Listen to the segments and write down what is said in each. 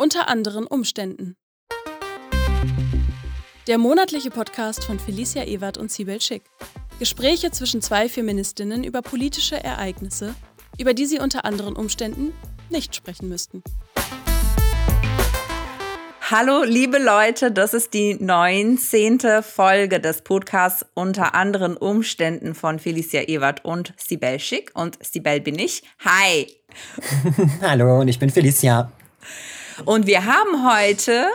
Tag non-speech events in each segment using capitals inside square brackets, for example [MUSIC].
unter anderen Umständen. Der monatliche Podcast von Felicia Ewert und Sibel Schick. Gespräche zwischen zwei Feministinnen über politische Ereignisse, über die sie unter anderen Umständen nicht sprechen müssten. Hallo, liebe Leute, das ist die 19. Folge des Podcasts unter anderen Umständen von Felicia Ewert und Sibel Schick. Und Sibel bin ich. Hi! [LAUGHS] Hallo, und ich bin Felicia. Und wir haben heute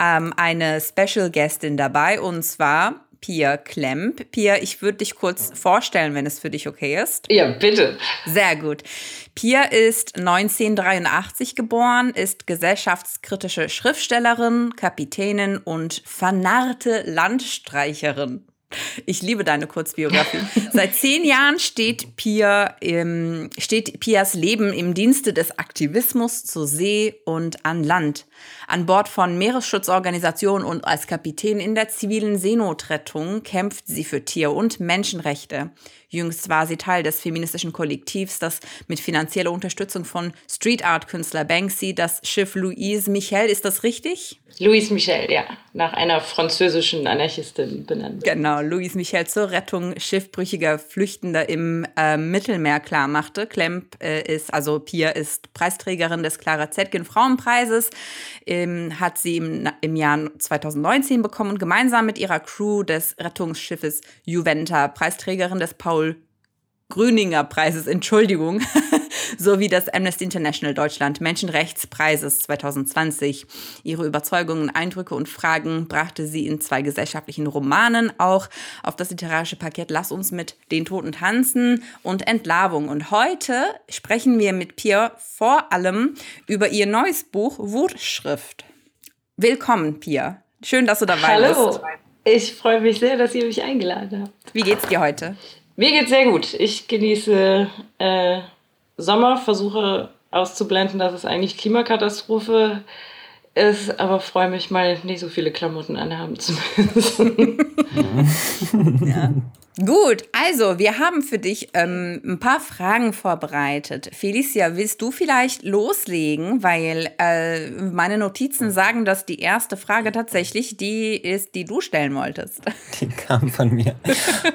ähm, eine Special Guestin dabei, und zwar Pia Klemp. Pia, ich würde dich kurz vorstellen, wenn es für dich okay ist. Ja, bitte. Sehr gut. Pia ist 1983 geboren, ist gesellschaftskritische Schriftstellerin, Kapitänin und vernarrte Landstreicherin. Ich liebe deine Kurzbiografie. Seit zehn Jahren steht, Pia im, steht Pias Leben im Dienste des Aktivismus zur See und an Land. An Bord von Meeresschutzorganisationen und als Kapitän in der zivilen Seenotrettung kämpft sie für Tier- und Menschenrechte. Jüngst war sie Teil des feministischen Kollektivs, das mit finanzieller Unterstützung von Street Art Künstler Banksy das Schiff Louise Michel, ist das richtig? Louise Michel, ja, nach einer französischen Anarchistin benannt. Genau, Louise Michel zur Rettung schiffbrüchiger Flüchtender im äh, Mittelmeer klarmachte. Klemp äh, ist, also Pia ist Preisträgerin des Clara Zetkin Frauenpreises, ähm, hat sie im, im Jahr 2019 bekommen und gemeinsam mit ihrer Crew des Rettungsschiffes Juventa Preisträgerin des Paul Paul Grüninger Preises, Entschuldigung, [LAUGHS] sowie des Amnesty International Deutschland Menschenrechtspreises 2020. Ihre Überzeugungen, Eindrücke und Fragen brachte sie in zwei gesellschaftlichen Romanen auch auf das literarische Parkett Lass uns mit den Toten tanzen und Entlarvung. Und heute sprechen wir mit Pia vor allem über ihr neues Buch Wutschrift. Willkommen, Pia. Schön, dass du dabei Hallo. bist. Hallo. Ich freue mich sehr, dass ihr mich eingeladen habt. Wie geht's dir heute? Mir geht's sehr gut. Ich genieße äh, Sommer, versuche auszublenden, dass es eigentlich Klimakatastrophe ist, aber freue mich mal nicht so viele Klamotten anhaben zu müssen. [LAUGHS] ja. Gut, also wir haben für dich ähm, ein paar Fragen vorbereitet. Felicia, willst du vielleicht loslegen? Weil äh, meine Notizen sagen, dass die erste Frage tatsächlich die ist, die du stellen wolltest. Die kam von mir.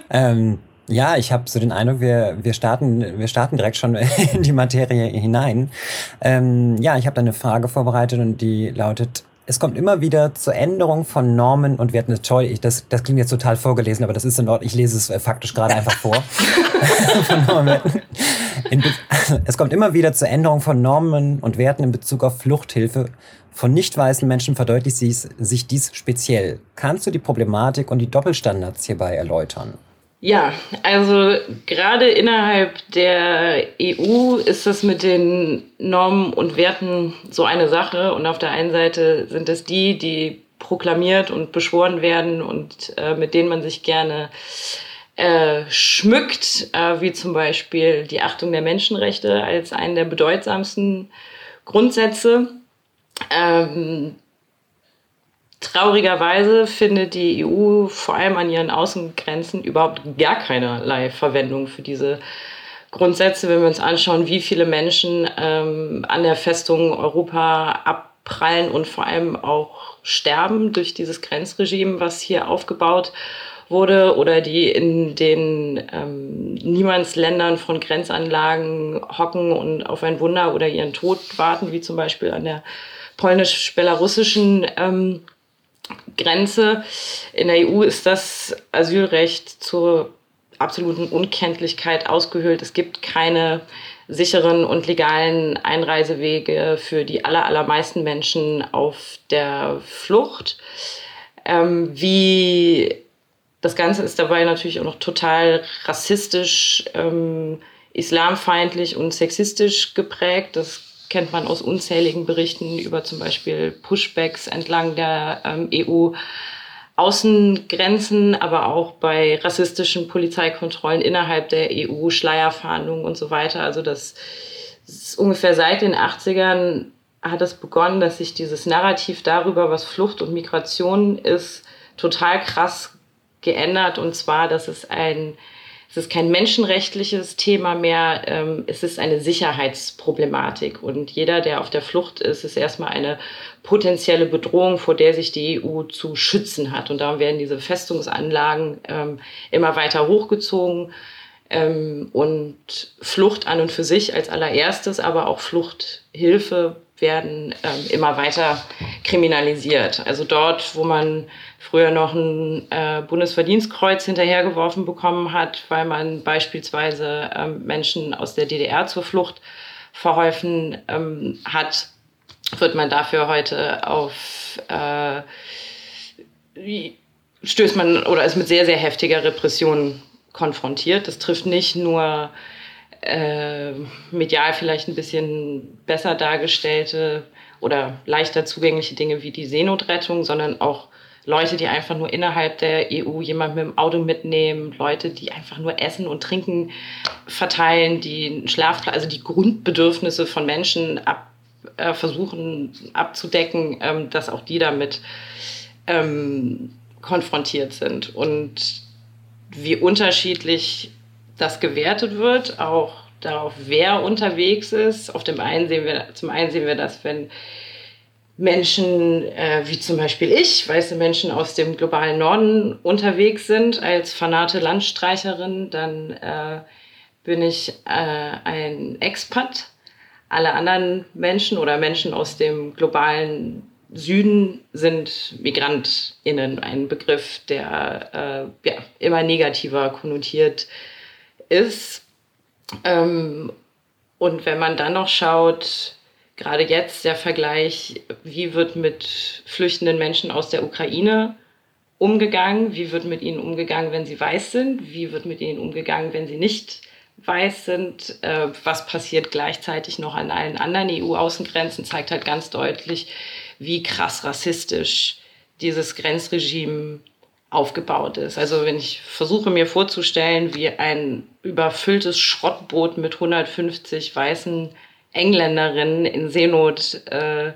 ähm, ja, ich habe so den Eindruck, wir, wir, starten, wir starten direkt schon [LAUGHS] in die Materie hinein. Ähm, ja, ich habe da eine Frage vorbereitet und die lautet, es kommt immer wieder zur Änderung von Normen und Werten. Toll, ich, das, das klingt jetzt total vorgelesen, aber das ist in Ordnung. Ich lese es äh, faktisch gerade einfach vor. [LAUGHS] [LAUGHS] in, es kommt immer wieder zur Änderung von Normen und Werten in Bezug auf Fluchthilfe. Von nicht weißen Menschen verdeutlicht sich dies speziell. Kannst du die Problematik und die Doppelstandards hierbei erläutern? Ja, also gerade innerhalb der EU ist das mit den Normen und Werten so eine Sache. Und auf der einen Seite sind es die, die proklamiert und beschworen werden und äh, mit denen man sich gerne äh, schmückt, äh, wie zum Beispiel die Achtung der Menschenrechte als einen der bedeutsamsten Grundsätze. Ähm, Traurigerweise findet die EU vor allem an ihren Außengrenzen überhaupt gar keinerlei Verwendung für diese Grundsätze, wenn wir uns anschauen, wie viele Menschen ähm, an der Festung Europa abprallen und vor allem auch sterben durch dieses Grenzregime, was hier aufgebaut wurde oder die in den ähm, Niemandsländern von Grenzanlagen hocken und auf ein Wunder oder ihren Tod warten, wie zum Beispiel an der polnisch-belarussischen ähm, Grenze. In der EU ist das Asylrecht zur absoluten Unkenntlichkeit ausgehöhlt. Es gibt keine sicheren und legalen Einreisewege für die aller, allermeisten Menschen auf der Flucht. Ähm, wie das Ganze ist dabei natürlich auch noch total rassistisch, ähm, islamfeindlich und sexistisch geprägt. Das kennt man aus unzähligen Berichten über zum Beispiel Pushbacks entlang der ähm, EU. Außengrenzen, aber auch bei rassistischen Polizeikontrollen innerhalb der EU, Schleierfahndungen und so weiter. Also das ist ungefähr seit den 80ern hat es begonnen, dass sich dieses Narrativ darüber, was Flucht und Migration ist, total krass geändert. Und zwar, dass es ein es ist kein menschenrechtliches Thema mehr, ähm, es ist eine Sicherheitsproblematik. Und jeder, der auf der Flucht ist, ist erstmal eine potenzielle Bedrohung, vor der sich die EU zu schützen hat. Und darum werden diese Festungsanlagen ähm, immer weiter hochgezogen. Ähm, und Flucht an und für sich als allererstes, aber auch Fluchthilfe werden ähm, immer weiter kriminalisiert. Also dort, wo man früher noch ein äh, Bundesverdienstkreuz hinterhergeworfen bekommen hat, weil man beispielsweise ähm, Menschen aus der DDR zur Flucht verholfen ähm, hat, wird man dafür heute auf äh, stößt man oder ist mit sehr, sehr heftiger Repression konfrontiert. Das trifft nicht nur äh, medial vielleicht ein bisschen besser dargestellte oder leichter zugängliche Dinge wie die Seenotrettung, sondern auch Leute, die einfach nur innerhalb der EU jemand mit dem Auto mitnehmen, Leute, die einfach nur Essen und Trinken verteilen, die Schlafplatz, also die Grundbedürfnisse von Menschen ab, äh, versuchen abzudecken, ähm, dass auch die damit ähm, konfrontiert sind. Und wie unterschiedlich das gewertet wird, auch darauf, wer unterwegs ist. Auf dem einen sehen wir, zum einen sehen wir das, wenn Menschen äh, wie zum Beispiel ich, weiße Menschen aus dem globalen Norden unterwegs sind als fanate Landstreicherin, dann äh, bin ich äh, ein Expat. Alle anderen Menschen oder Menschen aus dem globalen Süden sind MigrantInnen, ein Begriff, der äh, ja, immer negativer konnotiert ist. Ähm, und wenn man dann noch schaut, gerade jetzt der Vergleich, wie wird mit flüchtenden Menschen aus der Ukraine umgegangen, wie wird mit ihnen umgegangen, wenn sie weiß sind, wie wird mit ihnen umgegangen, wenn sie nicht weiß sind, äh, was passiert gleichzeitig noch an allen anderen EU-Außengrenzen, zeigt halt ganz deutlich, wie krass rassistisch dieses Grenzregime aufgebaut ist. Also wenn ich versuche mir vorzustellen, wie ein überfülltes Schrottboot mit 150 weißen Engländerinnen in Seenot äh,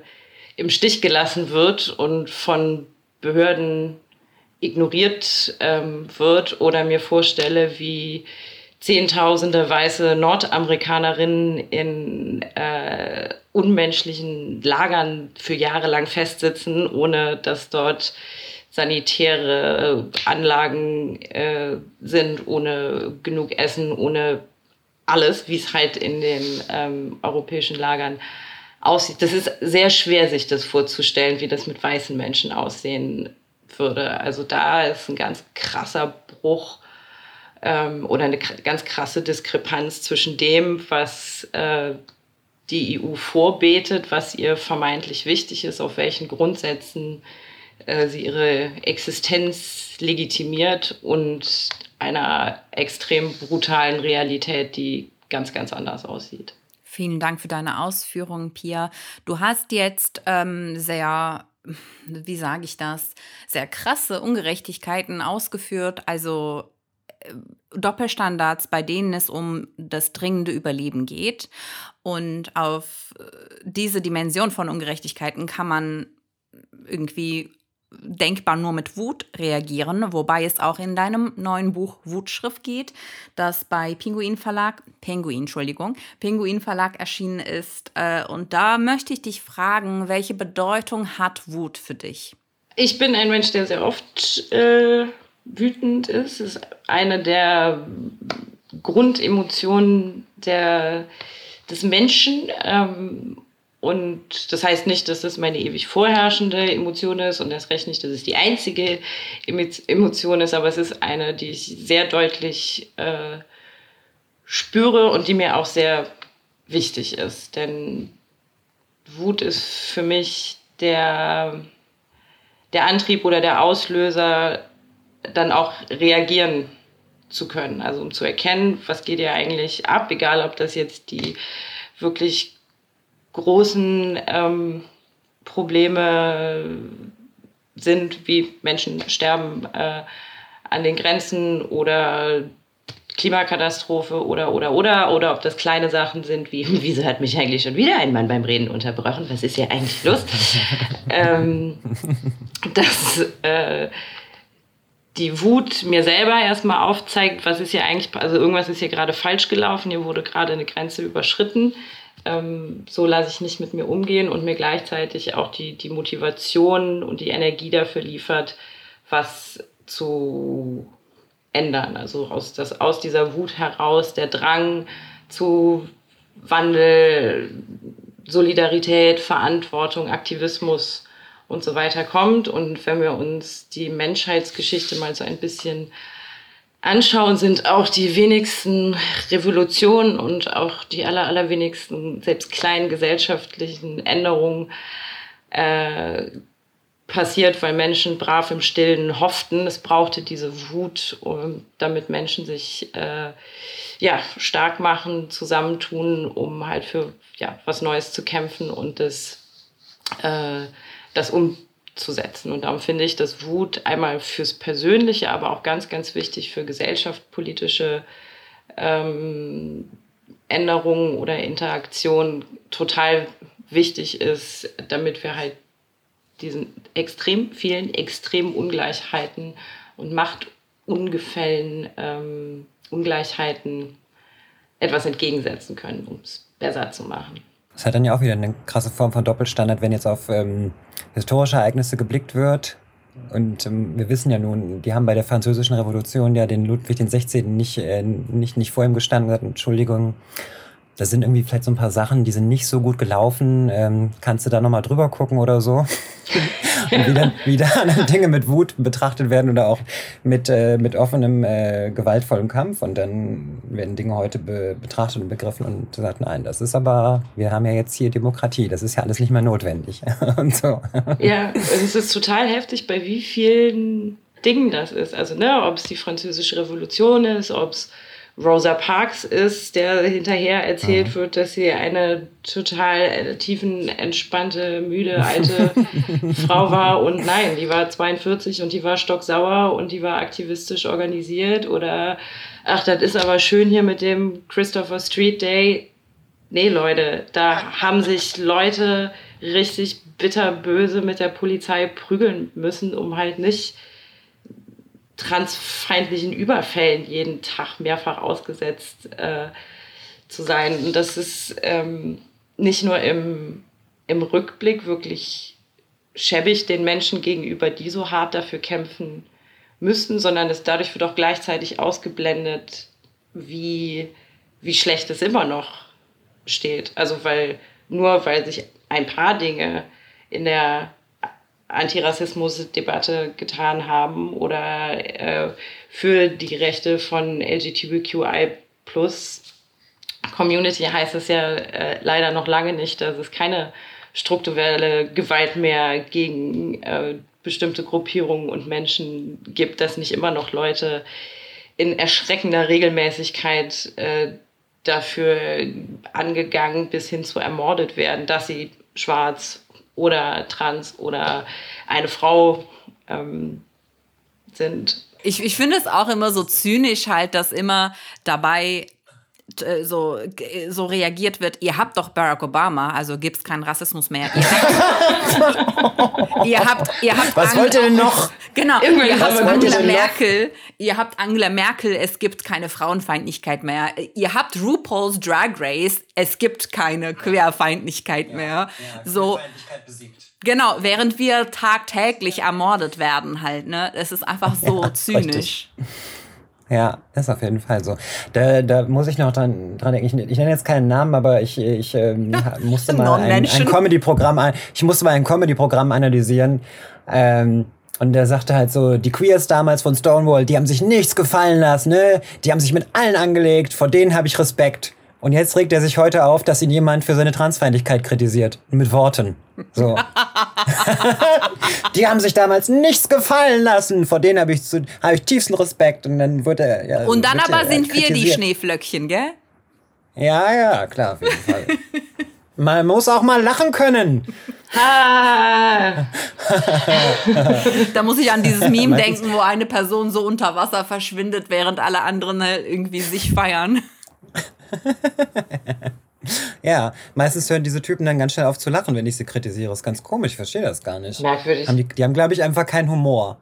im Stich gelassen wird und von Behörden ignoriert ähm, wird oder mir vorstelle, wie Zehntausende weiße Nordamerikanerinnen in äh, unmenschlichen Lagern für Jahre lang festsitzen, ohne dass dort sanitäre Anlagen äh, sind, ohne genug Essen, ohne alles, wie es halt in den ähm, europäischen Lagern aussieht. Das ist sehr schwer, sich das vorzustellen, wie das mit weißen Menschen aussehen würde. Also da ist ein ganz krasser Bruch ähm, oder eine ganz krasse Diskrepanz zwischen dem, was äh, die EU vorbetet, was ihr vermeintlich wichtig ist, auf welchen Grundsätzen äh, sie ihre Existenz legitimiert und einer extrem brutalen Realität, die ganz, ganz anders aussieht. Vielen Dank für deine Ausführungen, Pia. Du hast jetzt ähm, sehr, wie sage ich das, sehr krasse Ungerechtigkeiten ausgeführt, also äh, Doppelstandards, bei denen es um das dringende Überleben geht. Und auf äh, diese Dimension von Ungerechtigkeiten kann man irgendwie denkbar nur mit Wut reagieren, wobei es auch in deinem neuen Buch Wutschrift geht, das bei Pinguin Verlag, Penguin, Entschuldigung, Pinguin Verlag erschienen ist. Äh, und da möchte ich dich fragen, welche Bedeutung hat Wut für dich? Ich bin ein Mensch, der sehr oft äh, wütend ist. Es ist eine der Grundemotionen der, des Menschen. Ähm, und das heißt nicht, dass das meine ewig vorherrschende Emotion ist und das recht nicht, dass es die einzige Emotion ist, aber es ist eine, die ich sehr deutlich äh, spüre und die mir auch sehr wichtig ist. Denn Wut ist für mich der, der Antrieb oder der Auslöser, dann auch reagieren zu können. Also um zu erkennen, was geht ja eigentlich ab, egal ob das jetzt die wirklich großen ähm, Probleme sind, wie Menschen sterben äh, an den Grenzen oder Klimakatastrophe oder, oder, oder, oder ob das kleine Sachen sind, wie, [LAUGHS] wieso hat mich eigentlich schon wieder ein Mann beim Reden unterbrochen? Was ist hier eigentlich los? [LAUGHS] ähm, dass äh, die Wut mir selber erstmal aufzeigt, was ist hier eigentlich, also irgendwas ist hier gerade falsch gelaufen, hier wurde gerade eine Grenze überschritten. Ähm, so lasse ich nicht mit mir umgehen und mir gleichzeitig auch die, die Motivation und die Energie dafür liefert, was zu ändern. Also aus, das, aus dieser Wut heraus der Drang zu Wandel, Solidarität, Verantwortung, Aktivismus und so weiter kommt. Und wenn wir uns die Menschheitsgeschichte mal so ein bisschen anschauen, sind auch die wenigsten Revolutionen und auch die aller, allerwenigsten, selbst kleinen gesellschaftlichen Änderungen äh, passiert, weil Menschen brav im Stillen hofften. Es brauchte diese Wut, um, damit Menschen sich äh, ja, stark machen, zusammentun, um halt für ja, was Neues zu kämpfen und das, äh, das umzusetzen. Und darum finde ich, dass Wut einmal fürs Persönliche, aber auch ganz, ganz wichtig für gesellschaftspolitische ähm, Änderungen oder Interaktionen total wichtig ist, damit wir halt diesen extrem vielen extremen Ungleichheiten und Machtungefällen, ähm, Ungleichheiten etwas entgegensetzen können, um es besser zu machen. Das hat dann ja auch wieder eine krasse Form von Doppelstandard, wenn jetzt auf ähm, historische Ereignisse geblickt wird. Und ähm, wir wissen ja nun, die haben bei der Französischen Revolution ja den Ludwig XVI. nicht, äh, nicht, nicht vor ihm gestanden gesagt, Entschuldigung, da sind irgendwie vielleicht so ein paar Sachen, die sind nicht so gut gelaufen. Ähm, kannst du da nochmal drüber gucken oder so? [LAUGHS] und wie dann, wie dann [LAUGHS] Dinge mit Wut betrachtet werden oder auch mit, äh, mit offenem, äh, gewaltvollem Kampf. Und dann werden Dinge heute be betrachtet und begriffen und gesagt, nein, das ist aber, wir haben ja jetzt hier Demokratie, das ist ja alles nicht mehr notwendig. [LAUGHS] und so. Ja, es ist total heftig, bei wie vielen Dingen das ist. Also, ne, ob es die Französische Revolution ist, ob es Rosa Parks ist, der hinterher erzählt mhm. wird, dass sie eine total äh, tiefen, entspannte, müde, alte [LAUGHS] Frau war. Und nein, die war 42 und die war stocksauer und die war aktivistisch organisiert. Oder, ach, das ist aber schön hier mit dem Christopher Street Day. Nee, Leute, da haben sich Leute richtig bitterböse mit der Polizei prügeln müssen, um halt nicht transfeindlichen Überfällen jeden Tag mehrfach ausgesetzt äh, zu sein. Und das ist ähm, nicht nur im, im Rückblick wirklich schäbig den Menschen gegenüber, die so hart dafür kämpfen müssten, sondern es dadurch wird auch gleichzeitig ausgeblendet, wie, wie schlecht es immer noch steht. Also weil nur weil sich ein paar Dinge in der Antirassismus-Debatte getan haben oder äh, für die Rechte von LGBTQI Community heißt es ja äh, leider noch lange nicht, dass es keine strukturelle Gewalt mehr gegen äh, bestimmte Gruppierungen und Menschen gibt, dass nicht immer noch Leute in erschreckender Regelmäßigkeit äh, dafür angegangen bis hin zu ermordet werden, dass sie schwarz, oder trans oder eine Frau ähm, sind. Ich, ich finde es auch immer so zynisch halt, dass immer dabei so, so reagiert wird, ihr habt doch Barack Obama, also gibt es keinen Rassismus mehr. Ihr habt, [LAUGHS] ihr habt, ihr habt Was Angela, wollt ihr denn noch? Genau, Irgendwann ihr habt Angela Merkel, ihr habt Angela Merkel, es gibt keine Frauenfeindlichkeit mehr. Ihr habt RuPaul's Drag Race, es gibt keine Queerfeindlichkeit mehr. Ja, so. Genau, während wir tagtäglich ermordet werden halt, ne? Es ist einfach so ja, zynisch. Richtig. Ja, ist auf jeden Fall so. Da, da muss ich noch dran, dran denken. Ich, ich nenne jetzt keinen Namen, aber ich, ich ähm, musste mal ein, ein Comedy-Programm, ich musste mal ein Comedy-Programm analysieren. Ähm, und der sagte halt so, die Queers damals von Stonewall, die haben sich nichts gefallen lassen, ne? Die haben sich mit allen angelegt, vor denen habe ich Respekt. Und jetzt regt er sich heute auf, dass ihn jemand für seine Transfeindlichkeit kritisiert. Mit Worten. So. [LAUGHS] die haben sich damals nichts gefallen lassen. Vor denen habe ich, hab ich tiefsten Respekt. Und dann wurde er. Ja, Und dann aber sind wir die Schneeflöckchen, gell? Ja, ja, klar, auf jeden Fall. [LAUGHS] Man muss auch mal lachen können. [LAUGHS] da muss ich an dieses Meme denken, wo eine Person so unter Wasser verschwindet, während alle anderen halt irgendwie sich feiern. [LAUGHS] ja, meistens hören diese Typen dann ganz schnell auf zu lachen, wenn ich sie kritisiere. Das ist ganz komisch, ich verstehe das gar nicht. Merkwürdig. Haben die, die haben, glaube ich, einfach keinen Humor.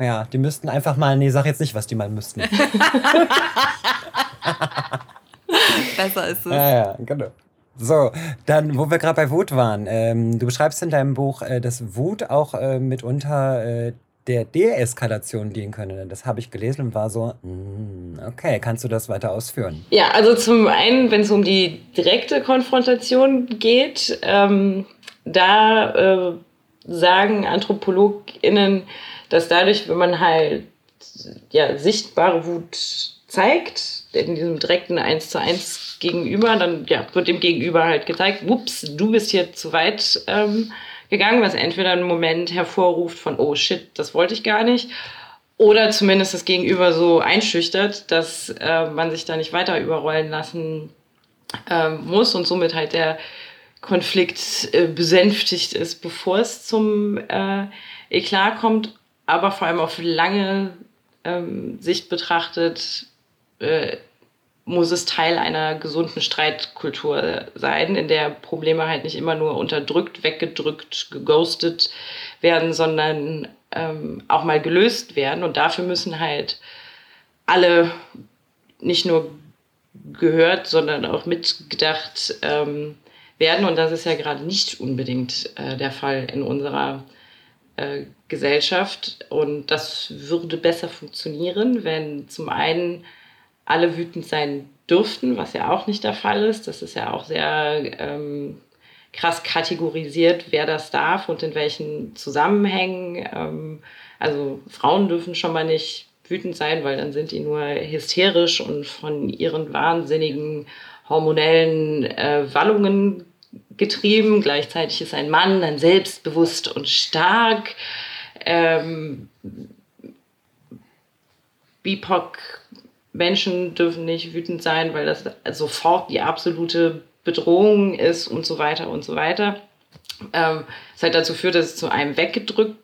Ja, die müssten einfach mal, nee, sag jetzt nicht, was die mal müssten. [LAUGHS] Besser ist es. Ja, ja, genau. So, dann, wo wir gerade bei Wut waren. Ähm, du beschreibst in deinem Buch, äh, dass Wut auch äh, mitunter äh, der Deeskalation dienen könne. Das habe ich gelesen und war so, mm, okay, kannst du das weiter ausführen? Ja, also zum einen, wenn es um die direkte Konfrontation geht, ähm, da äh, sagen AnthropologInnen, dass dadurch, wenn man halt ja, sichtbare Wut zeigt, in diesem direkten Eins zu eins Gegenüber, dann ja, wird dem Gegenüber halt gezeigt, ups, du bist hier zu weit ähm, gegangen, was entweder einen Moment hervorruft von, oh shit, das wollte ich gar nicht, oder zumindest das Gegenüber so einschüchtert, dass äh, man sich da nicht weiter überrollen lassen äh, muss und somit halt der Konflikt äh, besänftigt ist, bevor es zum äh, Eklat kommt, aber vor allem auf lange ähm, Sicht betrachtet äh, muss es Teil einer gesunden Streitkultur sein, in der Probleme halt nicht immer nur unterdrückt, weggedrückt, geghostet werden, sondern ähm, auch mal gelöst werden. Und dafür müssen halt alle nicht nur gehört, sondern auch mitgedacht ähm, werden. Und das ist ja gerade nicht unbedingt äh, der Fall in unserer äh, Gesellschaft. Und das würde besser funktionieren, wenn zum einen alle wütend sein dürften, was ja auch nicht der Fall ist. Das ist ja auch sehr ähm, krass kategorisiert, wer das darf und in welchen Zusammenhängen. Ähm, also Frauen dürfen schon mal nicht wütend sein, weil dann sind die nur hysterisch und von ihren wahnsinnigen hormonellen äh, Wallungen getrieben. Gleichzeitig ist ein Mann dann selbstbewusst und stark. Ähm, BIPOC Menschen dürfen nicht wütend sein, weil das sofort die absolute Bedrohung ist und so weiter und so weiter. Ähm, es halt dazu führt, dass es zu einem weggedrückt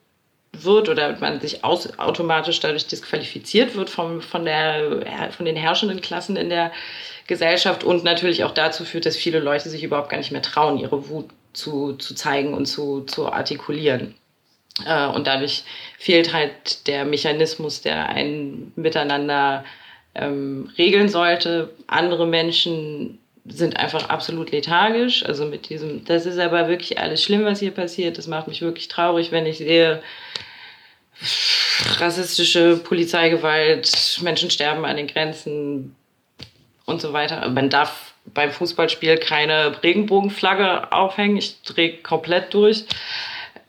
wird oder man sich aus, automatisch dadurch disqualifiziert wird vom, von, der, von den herrschenden Klassen in der Gesellschaft und natürlich auch dazu führt, dass viele Leute sich überhaupt gar nicht mehr trauen, ihre Wut zu, zu zeigen und zu, zu artikulieren. Äh, und dadurch fehlt halt der Mechanismus, der ein Miteinander ähm, regeln sollte. Andere Menschen sind einfach absolut lethargisch. Also mit diesem, das ist aber wirklich alles schlimm, was hier passiert. Das macht mich wirklich traurig, wenn ich sehe, rassistische Polizeigewalt, Menschen sterben an den Grenzen und so weiter. Man darf beim Fußballspiel keine Regenbogenflagge aufhängen. Ich drehe komplett durch.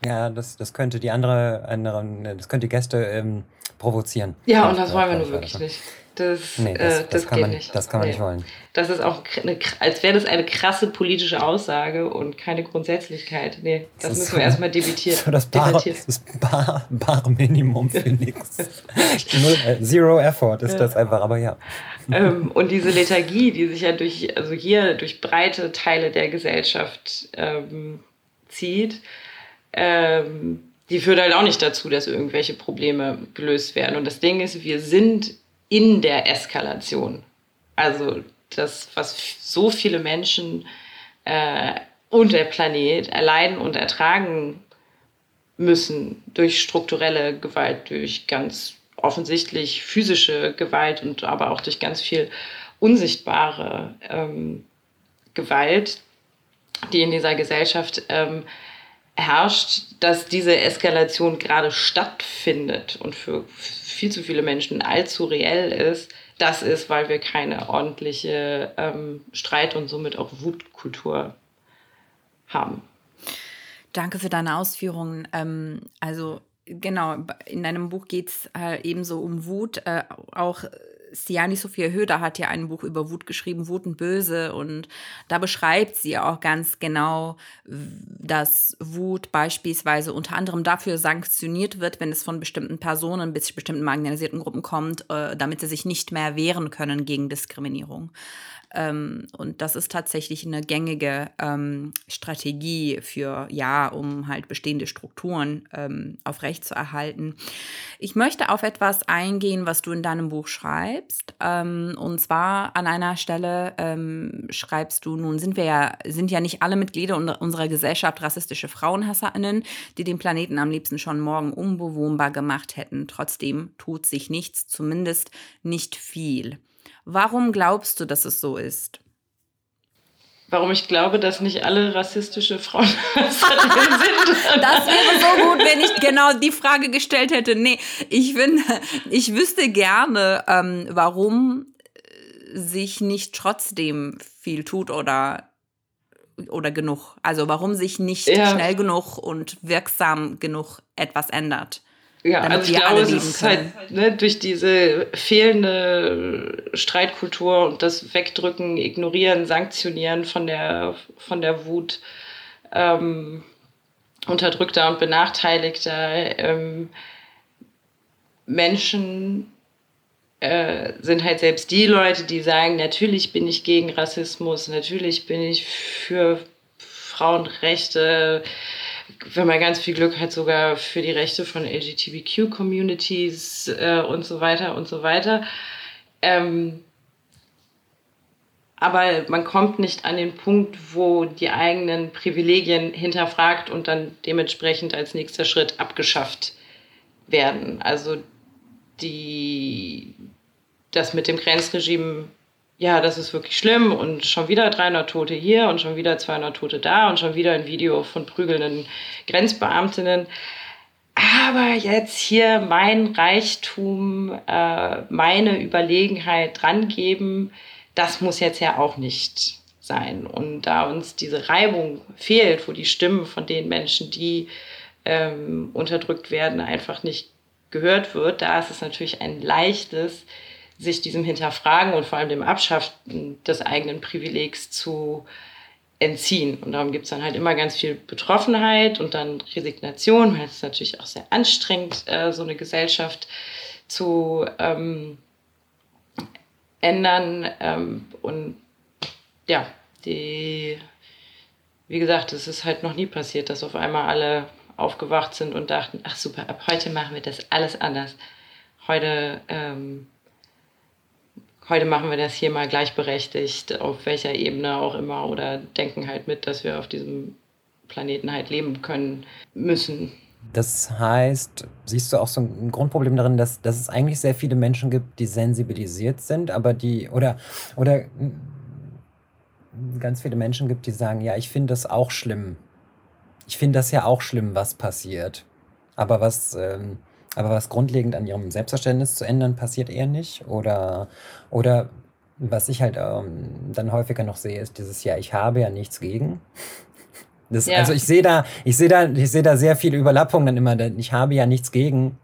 Ja, das, das könnte die andere, anderen, das könnte die Gäste ähm, provozieren. Ja, und das wollen wir nur wirklich nicht. Das, nee, das, äh, das, das kann man, nicht. Das kann man nee. nicht wollen. Das ist auch, eine, als wäre das eine krasse politische Aussage und keine Grundsätzlichkeit. Nee, das, das müssen wir so, erstmal debattieren. So das bare, das bare, bare Minimum für [LAUGHS] nichts. Äh, zero Effort ist das einfach, aber ja. Ähm, und diese Lethargie, die sich ja durch, also hier durch breite Teile der Gesellschaft ähm, zieht, ähm, die führt halt auch nicht dazu, dass irgendwelche Probleme gelöst werden. Und das Ding ist, wir sind in der Eskalation. Also das, was so viele Menschen äh, und der Planet erleiden und ertragen müssen durch strukturelle Gewalt, durch ganz offensichtlich physische Gewalt und aber auch durch ganz viel unsichtbare ähm, Gewalt, die in dieser Gesellschaft ähm, herrscht, dass diese Eskalation gerade stattfindet und für viel zu viele Menschen allzu reell ist, das ist, weil wir keine ordentliche ähm, Streit- und somit auch Wutkultur haben. Danke für deine Ausführungen. Ähm, also genau, in deinem Buch geht es äh, ebenso um Wut, äh, auch Siani Sophia Höder hat ja ein Buch über Wut geschrieben, Wut und Böse. Und da beschreibt sie auch ganz genau, dass Wut beispielsweise unter anderem dafür sanktioniert wird, wenn es von bestimmten Personen bis bestimmten marginalisierten Gruppen kommt, äh, damit sie sich nicht mehr wehren können gegen Diskriminierung. Ähm, und das ist tatsächlich eine gängige ähm, Strategie für, ja, um halt bestehende Strukturen ähm, aufrechtzuerhalten. Ich möchte auf etwas eingehen, was du in deinem Buch schreibst schreibst. Ähm, und zwar an einer Stelle ähm, schreibst du, nun sind wir ja, sind ja nicht alle Mitglieder unserer Gesellschaft rassistische FrauenhasserInnen, die den Planeten am liebsten schon morgen unbewohnbar gemacht hätten. Trotzdem tut sich nichts, zumindest nicht viel. Warum glaubst du, dass es so ist? Warum ich glaube, dass nicht alle rassistische Frauen [LAUGHS] sind. Das wäre so gut, wenn ich genau die Frage gestellt hätte. Nee, ich finde, ich wüsste gerne, ähm, warum sich nicht trotzdem viel tut oder oder genug. Also warum sich nicht ja. schnell genug und wirksam genug etwas ändert. Ja, also ich glaube, es ist halt ne, durch diese fehlende Streitkultur und das Wegdrücken, Ignorieren, Sanktionieren von der, von der Wut ähm, unterdrückter und benachteiligter ähm, Menschen äh, sind halt selbst die Leute, die sagen, natürlich bin ich gegen Rassismus, natürlich bin ich für Frauenrechte, wenn man ganz viel Glück hat, sogar für die Rechte von LGBTQ-Communities äh, und so weiter und so weiter. Ähm, aber man kommt nicht an den Punkt, wo die eigenen Privilegien hinterfragt und dann dementsprechend als nächster Schritt abgeschafft werden. Also die, das mit dem Grenzregime ja, das ist wirklich schlimm und schon wieder 300 Tote hier und schon wieder 200 Tote da und schon wieder ein Video von prügelnden Grenzbeamtinnen. Aber jetzt hier mein Reichtum, äh, meine Überlegenheit drangeben, das muss jetzt ja auch nicht sein. Und da uns diese Reibung fehlt, wo die Stimmen von den Menschen, die ähm, unterdrückt werden, einfach nicht gehört wird, da ist es natürlich ein leichtes, sich diesem Hinterfragen und vor allem dem Abschaffen des eigenen Privilegs zu entziehen. Und darum gibt es dann halt immer ganz viel Betroffenheit und dann Resignation, weil es natürlich auch sehr anstrengend, äh, so eine Gesellschaft zu ähm, ändern. Ähm, und ja, die, wie gesagt, es ist halt noch nie passiert, dass auf einmal alle aufgewacht sind und dachten, ach super, ab heute machen wir das alles anders. Heute ähm, heute machen wir das hier mal gleichberechtigt, auf welcher Ebene auch immer, oder denken halt mit, dass wir auf diesem Planeten halt leben können müssen. Das heißt, siehst du auch so ein Grundproblem darin, dass, dass es eigentlich sehr viele Menschen gibt, die sensibilisiert sind, aber die, oder, oder ganz viele Menschen gibt, die sagen, ja, ich finde das auch schlimm. Ich finde das ja auch schlimm, was passiert. Aber was, ähm, aber was grundlegend an ihrem Selbstverständnis zu ändern, passiert eher nicht. Oder, oder was ich halt ähm, dann häufiger noch sehe, ist dieses Ja, ich habe ja nichts gegen. [LAUGHS] Das, ja. Also ich sehe da, ich sehe da, ich sehe da sehr viele Überlappungen dann immer, denn ich habe ja nichts gegen.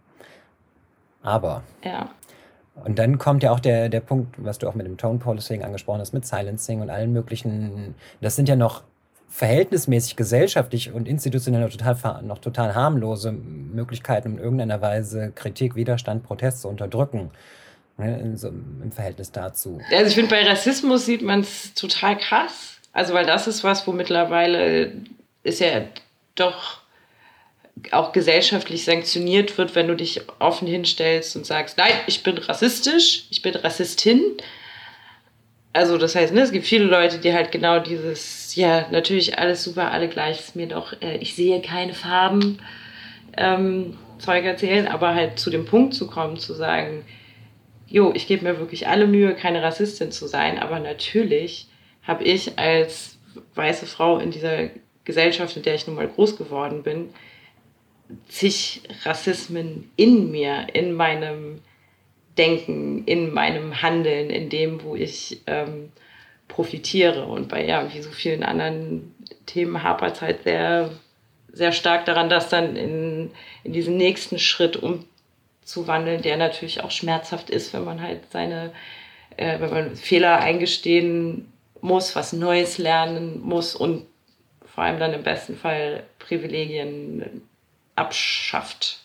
Aber. Ja. Und dann kommt ja auch der, der Punkt, was du auch mit dem Tone Policing angesprochen hast, mit Silencing und allen möglichen. Das sind ja noch verhältnismäßig gesellschaftlich und institutionell noch total, noch total harmlose Möglichkeiten, in irgendeiner Weise Kritik, Widerstand, Protest zu unterdrücken. Ne, so Im Verhältnis dazu. Also ich finde, bei Rassismus sieht man es total krass. Also weil das ist was, wo mittlerweile ist ja doch auch gesellschaftlich sanktioniert wird, wenn du dich offen hinstellst und sagst, nein, ich bin rassistisch, ich bin Rassistin also das heißt, ne, es gibt viele Leute, die halt genau dieses, ja, natürlich alles super, alle gleich, ist mir doch, äh, ich sehe keine Farben, ähm, Zeug erzählen, aber halt zu dem Punkt zu kommen, zu sagen, jo, ich gebe mir wirklich alle Mühe, keine Rassistin zu sein, aber natürlich habe ich als weiße Frau in dieser Gesellschaft, in der ich nun mal groß geworden bin, zig Rassismen in mir, in meinem Denken, in meinem Handeln, in dem, wo ich ähm, profitiere. Und bei ja, wie so vielen anderen Themen hapert es halt sehr, sehr stark daran, das dann in, in diesen nächsten Schritt umzuwandeln, der natürlich auch schmerzhaft ist, wenn man halt seine, äh, wenn man Fehler eingestehen muss, was Neues lernen muss und vor allem dann im besten Fall Privilegien abschafft.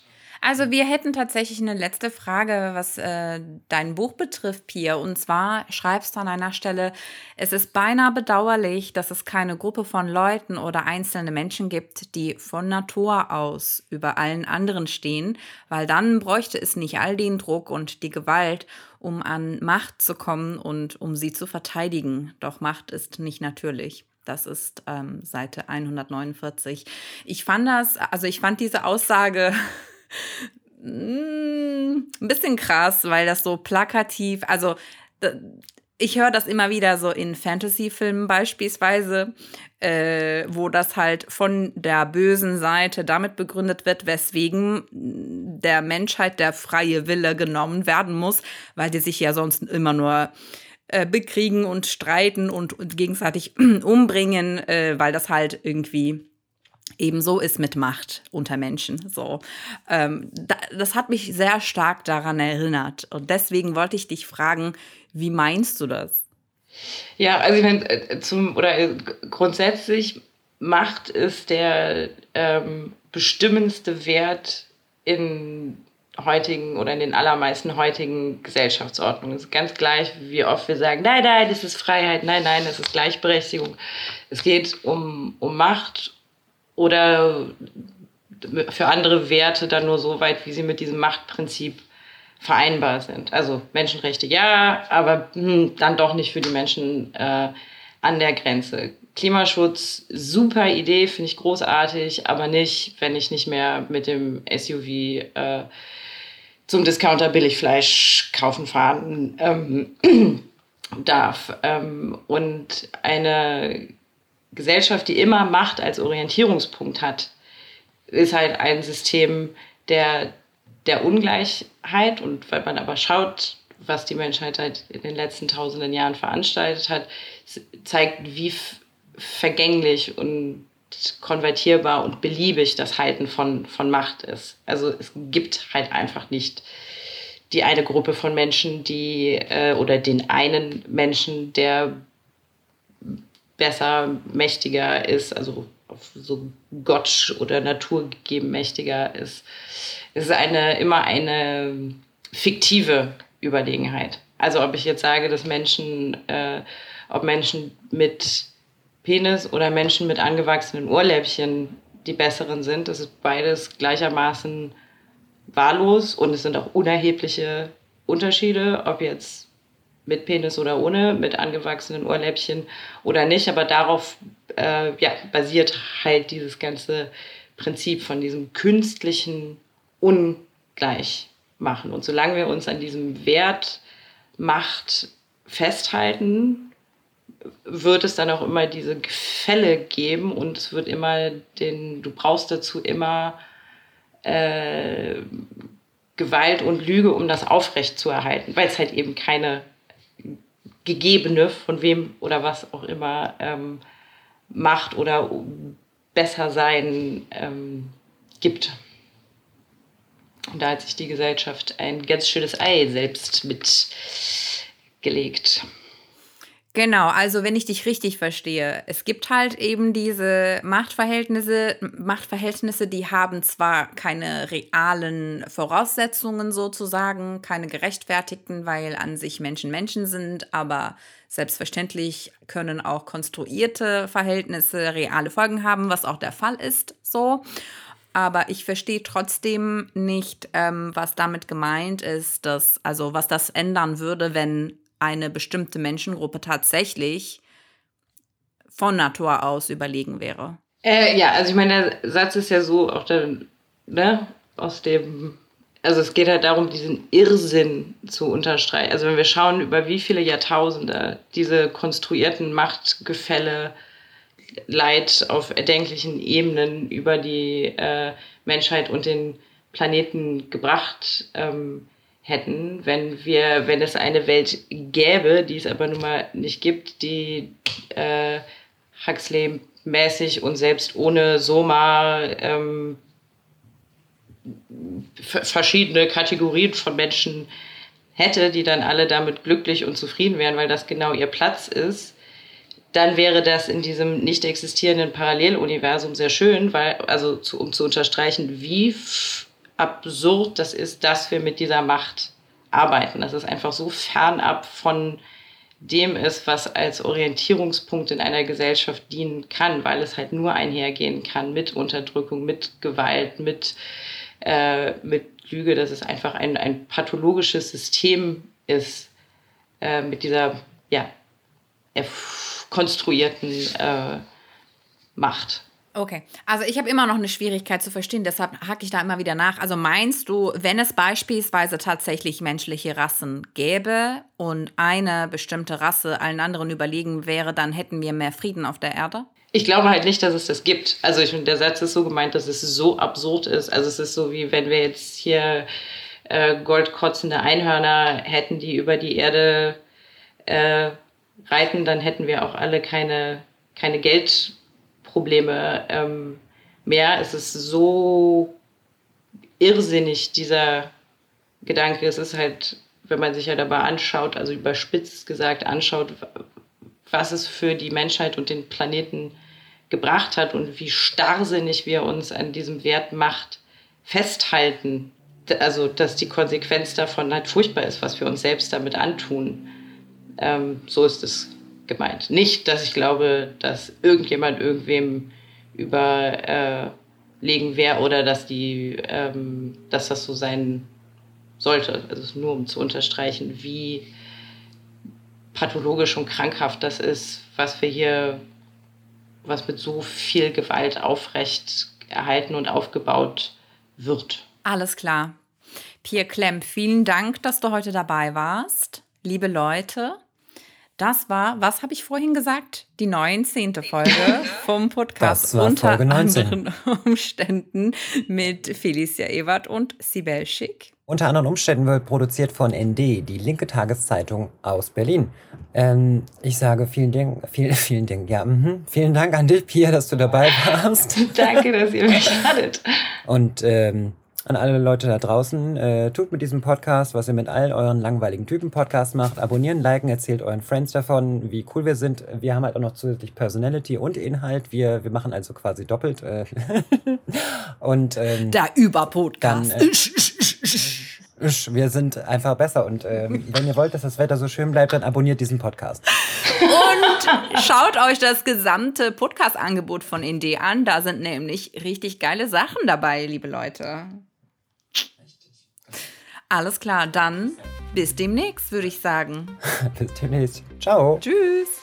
Also wir hätten tatsächlich eine letzte Frage, was äh, dein Buch betrifft, Pia. Und zwar schreibst du an einer Stelle, es ist beinahe bedauerlich, dass es keine Gruppe von Leuten oder einzelne Menschen gibt, die von Natur aus über allen anderen stehen, weil dann bräuchte es nicht all den Druck und die Gewalt, um an Macht zu kommen und um sie zu verteidigen. Doch Macht ist nicht natürlich. Das ist ähm, Seite 149. Ich fand das, also ich fand diese Aussage [LAUGHS] ein bisschen krass, weil das so plakativ, also ich höre das immer wieder so in Fantasy-Filmen beispielsweise, äh, wo das halt von der bösen Seite damit begründet wird, weswegen der Menschheit der freie Wille genommen werden muss, weil die sich ja sonst immer nur äh, bekriegen und streiten und, und gegenseitig [CLEARS THROAT] umbringen, äh, weil das halt irgendwie ebenso ist mit Macht unter Menschen. So, ähm, da, das hat mich sehr stark daran erinnert und deswegen wollte ich dich fragen, wie meinst du das? Ja, also ich meine, äh, zum oder äh, grundsätzlich Macht ist der ähm, bestimmendste Wert in heutigen oder in den allermeisten heutigen Gesellschaftsordnungen. Es ist ganz gleich, wie oft wir sagen, nein, nein, das ist Freiheit, nein, nein, das ist Gleichberechtigung. Es geht um, um Macht oder für andere Werte dann nur so weit, wie sie mit diesem Machtprinzip vereinbar sind. Also Menschenrechte ja, aber hm, dann doch nicht für die Menschen äh, an der Grenze. Klimaschutz, super Idee, finde ich großartig, aber nicht, wenn ich nicht mehr mit dem SUV äh, zum Discounter Billigfleisch kaufen fahren ähm, [CLEARS THROAT] darf. Ähm, und eine Gesellschaft, die immer Macht als Orientierungspunkt hat, ist halt ein System der, der Ungleichheit. Und weil man aber schaut, was die Menschheit halt in den letzten tausenden Jahren veranstaltet hat, zeigt, wie vergänglich und konvertierbar und beliebig das Halten von, von Macht ist. Also es gibt halt einfach nicht die eine Gruppe von Menschen, die äh, oder den einen Menschen, der besser, mächtiger ist, also so Gott oder Natur gegeben mächtiger ist. Es ist eine, immer eine fiktive Überlegenheit. Also ob ich jetzt sage, dass Menschen, äh, ob Menschen mit Penis oder Menschen mit angewachsenen Ohrläppchen die besseren sind, das ist beides gleichermaßen wahllos und es sind auch unerhebliche Unterschiede, ob jetzt mit Penis oder ohne, mit angewachsenen Ohrläppchen oder nicht. Aber darauf äh, ja, basiert halt dieses ganze Prinzip von diesem künstlichen Ungleichmachen. Und solange wir uns an diesem Wert Macht festhalten, wird es dann auch immer diese Gefälle geben und es wird immer den, du brauchst dazu immer äh, Gewalt und Lüge, um das aufrecht zu erhalten, weil es halt eben keine Gegebene, von wem oder was auch immer, ähm, Macht oder besser sein ähm, gibt. Und da hat sich die Gesellschaft ein ganz schönes Ei selbst mitgelegt. Genau, also wenn ich dich richtig verstehe, es gibt halt eben diese Machtverhältnisse, Machtverhältnisse, die haben zwar keine realen Voraussetzungen sozusagen, keine gerechtfertigten, weil an sich Menschen Menschen sind, aber selbstverständlich können auch konstruierte Verhältnisse reale Folgen haben, was auch der Fall ist, so. Aber ich verstehe trotzdem nicht, ähm, was damit gemeint ist, dass, also was das ändern würde, wenn eine bestimmte Menschengruppe tatsächlich von Natur aus überlegen wäre. Äh, ja, also ich meine, der Satz ist ja so auch dann, ne, aus dem, also es geht halt darum, diesen Irrsinn zu unterstreichen. Also wenn wir schauen, über wie viele Jahrtausende diese konstruierten Machtgefälle Leid auf erdenklichen Ebenen über die äh, Menschheit und den Planeten gebracht ähm, hätten, wenn wir, wenn es eine Welt gäbe, die es aber nun mal nicht gibt, die äh, Huxley mäßig und selbst ohne Soma ähm, verschiedene Kategorien von Menschen hätte, die dann alle damit glücklich und zufrieden wären, weil das genau ihr Platz ist, dann wäre das in diesem nicht existierenden Paralleluniversum sehr schön, weil, also zu, um zu unterstreichen, wie absurd das ist, dass wir mit dieser Macht arbeiten. Das ist einfach so fernab von dem ist, was als Orientierungspunkt in einer Gesellschaft dienen kann, weil es halt nur einhergehen kann mit Unterdrückung, mit Gewalt, mit, äh, mit Lüge, dass es einfach ein, ein pathologisches System ist äh, mit dieser ja, konstruierten äh, Macht. Okay, also ich habe immer noch eine Schwierigkeit zu verstehen, deshalb hacke ich da immer wieder nach. Also meinst du, wenn es beispielsweise tatsächlich menschliche Rassen gäbe und eine bestimmte Rasse allen anderen überlegen wäre, dann hätten wir mehr Frieden auf der Erde? Ich glaube halt nicht, dass es das gibt. Also ich finde, der Satz ist so gemeint, dass es so absurd ist. Also es ist so wie wenn wir jetzt hier äh, goldkotzende Einhörner hätten, die über die Erde äh, reiten, dann hätten wir auch alle keine, keine Geld Probleme ähm, mehr. Es ist so irrsinnig, dieser Gedanke. Es ist halt, wenn man sich ja dabei anschaut, also überspitzt gesagt anschaut, was es für die Menschheit und den Planeten gebracht hat und wie starrsinnig wir uns an diesem Wert Macht festhalten. Also, dass die Konsequenz davon halt furchtbar ist, was wir uns selbst damit antun. Ähm, so ist es gemeint. Nicht, dass ich glaube, dass irgendjemand irgendwem überlegen wäre oder dass die, ähm, dass das so sein sollte. Also nur um zu unterstreichen, wie pathologisch und krankhaft das ist, was wir hier, was mit so viel Gewalt aufrecht erhalten und aufgebaut wird. Alles klar. Pierre Klemm, vielen Dank, dass du heute dabei warst. Liebe Leute, das war, was habe ich vorhin gesagt? Die 19. Folge [LAUGHS] vom Podcast das war unter Folge 19. anderen Umständen mit Felicia Ewert und Sibel Schick. Unter anderen Umständen wird produziert von ND, die linke Tageszeitung aus Berlin. Ähm, ich sage vielen Dank, vielen, vielen Dank, ja, mh, vielen Dank an dich, Pia, dass du dabei warst. [LAUGHS] Danke, dass ihr mich hattet. Und ähm, an alle Leute da draußen, äh, tut mit diesem Podcast, was ihr mit allen euren langweiligen Typen-Podcasts macht. Abonnieren, liken, erzählt euren Friends davon, wie cool wir sind. Wir haben halt auch noch zusätzlich Personality und Inhalt. Wir, wir machen also quasi doppelt. Äh [LAUGHS] und ähm, Der Überpodcast. Dann, äh, wir sind einfach besser. Und ähm, wenn ihr wollt, dass das Wetter so schön bleibt, dann abonniert diesen Podcast. Und schaut euch das gesamte Podcast-Angebot von ND an. Da sind nämlich richtig geile Sachen dabei, liebe Leute. Alles klar, dann bis demnächst, würde ich sagen. [LAUGHS] bis demnächst. Ciao. Tschüss.